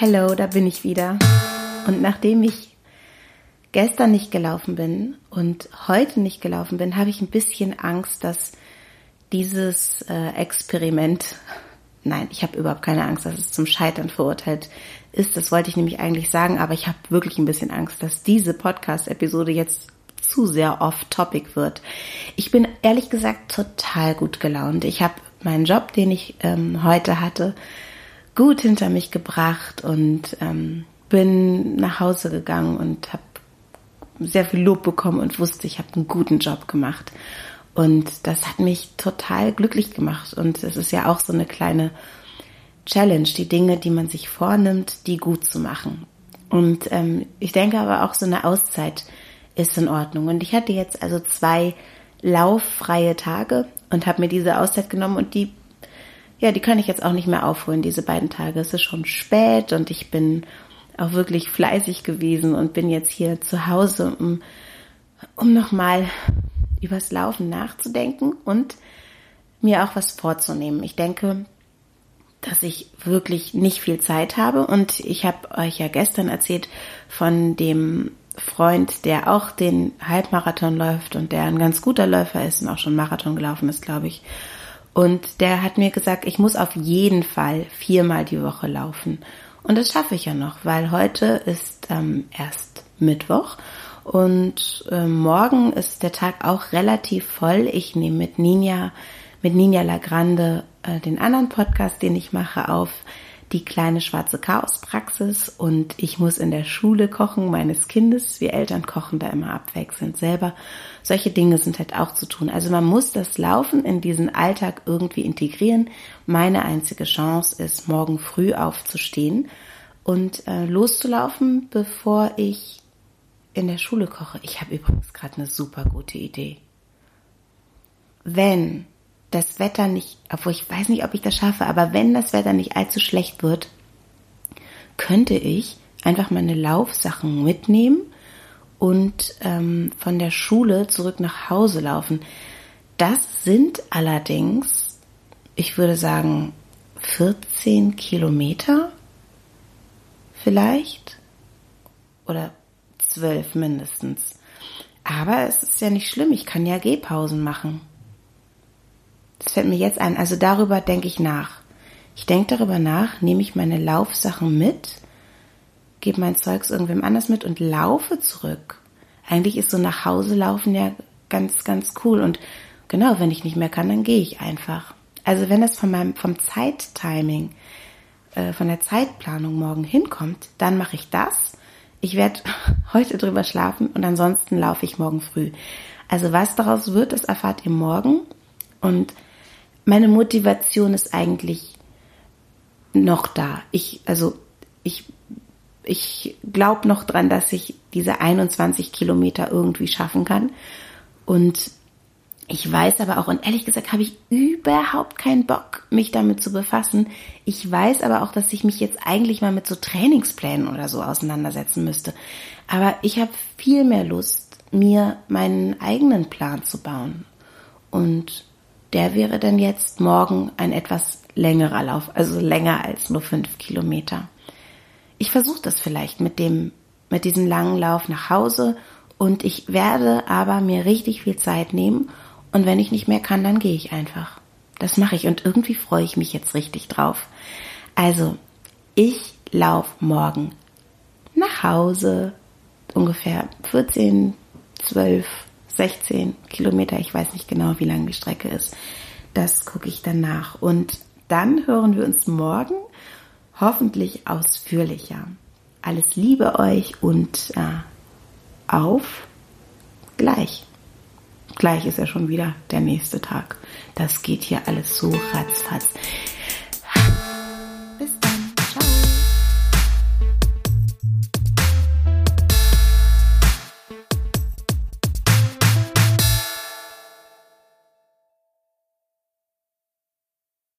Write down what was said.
Hallo, da bin ich wieder. Und nachdem ich gestern nicht gelaufen bin und heute nicht gelaufen bin, habe ich ein bisschen Angst, dass dieses äh, Experiment, nein, ich habe überhaupt keine Angst, dass es zum Scheitern verurteilt ist. Das wollte ich nämlich eigentlich sagen, aber ich habe wirklich ein bisschen Angst, dass diese Podcast-Episode jetzt zu sehr off-topic wird. Ich bin ehrlich gesagt total gut gelaunt. Ich habe meinen Job, den ich ähm, heute hatte, gut hinter mich gebracht und ähm, bin nach Hause gegangen und habe sehr viel Lob bekommen und wusste, ich habe einen guten Job gemacht. Und das hat mich total glücklich gemacht. Und es ist ja auch so eine kleine Challenge, die Dinge, die man sich vornimmt, die gut zu machen. Und ähm, ich denke aber auch so eine Auszeit ist in Ordnung. Und ich hatte jetzt also zwei lauffreie Tage und habe mir diese Auszeit genommen und die ja, die kann ich jetzt auch nicht mehr aufholen, diese beiden Tage. Es ist schon spät und ich bin auch wirklich fleißig gewesen und bin jetzt hier zu Hause, um, um nochmal übers Laufen nachzudenken und mir auch was vorzunehmen. Ich denke, dass ich wirklich nicht viel Zeit habe und ich habe euch ja gestern erzählt von dem Freund, der auch den Halbmarathon läuft und der ein ganz guter Läufer ist und auch schon Marathon gelaufen ist, glaube ich. Und der hat mir gesagt, ich muss auf jeden Fall viermal die Woche laufen. Und das schaffe ich ja noch, weil heute ist ähm, erst Mittwoch und äh, morgen ist der Tag auch relativ voll. Ich nehme mit Ninja, mit Ninja Lagrande äh, den anderen Podcast, den ich mache, auf die kleine schwarze Chaospraxis und ich muss in der Schule kochen meines Kindes. Wir Eltern kochen da immer abwechselnd selber. Solche Dinge sind halt auch zu tun. Also man muss das Laufen in diesen Alltag irgendwie integrieren. Meine einzige Chance ist, morgen früh aufzustehen und äh, loszulaufen, bevor ich in der Schule koche. Ich habe übrigens gerade eine super gute Idee. Wenn das Wetter nicht, obwohl ich weiß nicht, ob ich das schaffe, aber wenn das Wetter nicht allzu schlecht wird, könnte ich einfach meine Laufsachen mitnehmen und ähm, von der Schule zurück nach Hause laufen. Das sind allerdings, ich würde sagen, 14 Kilometer vielleicht oder 12 mindestens. Aber es ist ja nicht schlimm, ich kann ja Gehpausen machen. Das fällt mir jetzt ein. Also darüber denke ich nach. Ich denke darüber nach, nehme ich meine Laufsachen mit, gebe mein Zeugs irgendwem anders mit und laufe zurück. Eigentlich ist so nach Hause laufen ja ganz, ganz cool. Und genau, wenn ich nicht mehr kann, dann gehe ich einfach. Also wenn das von meinem, vom Zeittiming, äh, von der Zeitplanung morgen hinkommt, dann mache ich das. Ich werde heute drüber schlafen und ansonsten laufe ich morgen früh. Also was daraus wird, das erfahrt ihr morgen. Und meine Motivation ist eigentlich noch da. Ich, also, ich, ich glaube noch dran, dass ich diese 21 Kilometer irgendwie schaffen kann. Und ich weiß aber auch, und ehrlich gesagt habe ich überhaupt keinen Bock, mich damit zu befassen. Ich weiß aber auch, dass ich mich jetzt eigentlich mal mit so Trainingsplänen oder so auseinandersetzen müsste. Aber ich habe viel mehr Lust, mir meinen eigenen Plan zu bauen. Und der wäre dann jetzt morgen ein etwas längerer Lauf, also länger als nur fünf Kilometer. Ich versuche das vielleicht mit dem, mit diesem langen Lauf nach Hause und ich werde aber mir richtig viel Zeit nehmen und wenn ich nicht mehr kann, dann gehe ich einfach. Das mache ich und irgendwie freue ich mich jetzt richtig drauf. Also, ich laufe morgen nach Hause, ungefähr 14, 12 16 Kilometer, ich weiß nicht genau, wie lang die Strecke ist. Das gucke ich dann nach. Und dann hören wir uns morgen hoffentlich ausführlicher. Alles Liebe euch und äh, auf gleich. Gleich ist ja schon wieder der nächste Tag. Das geht hier alles so ratzfatz.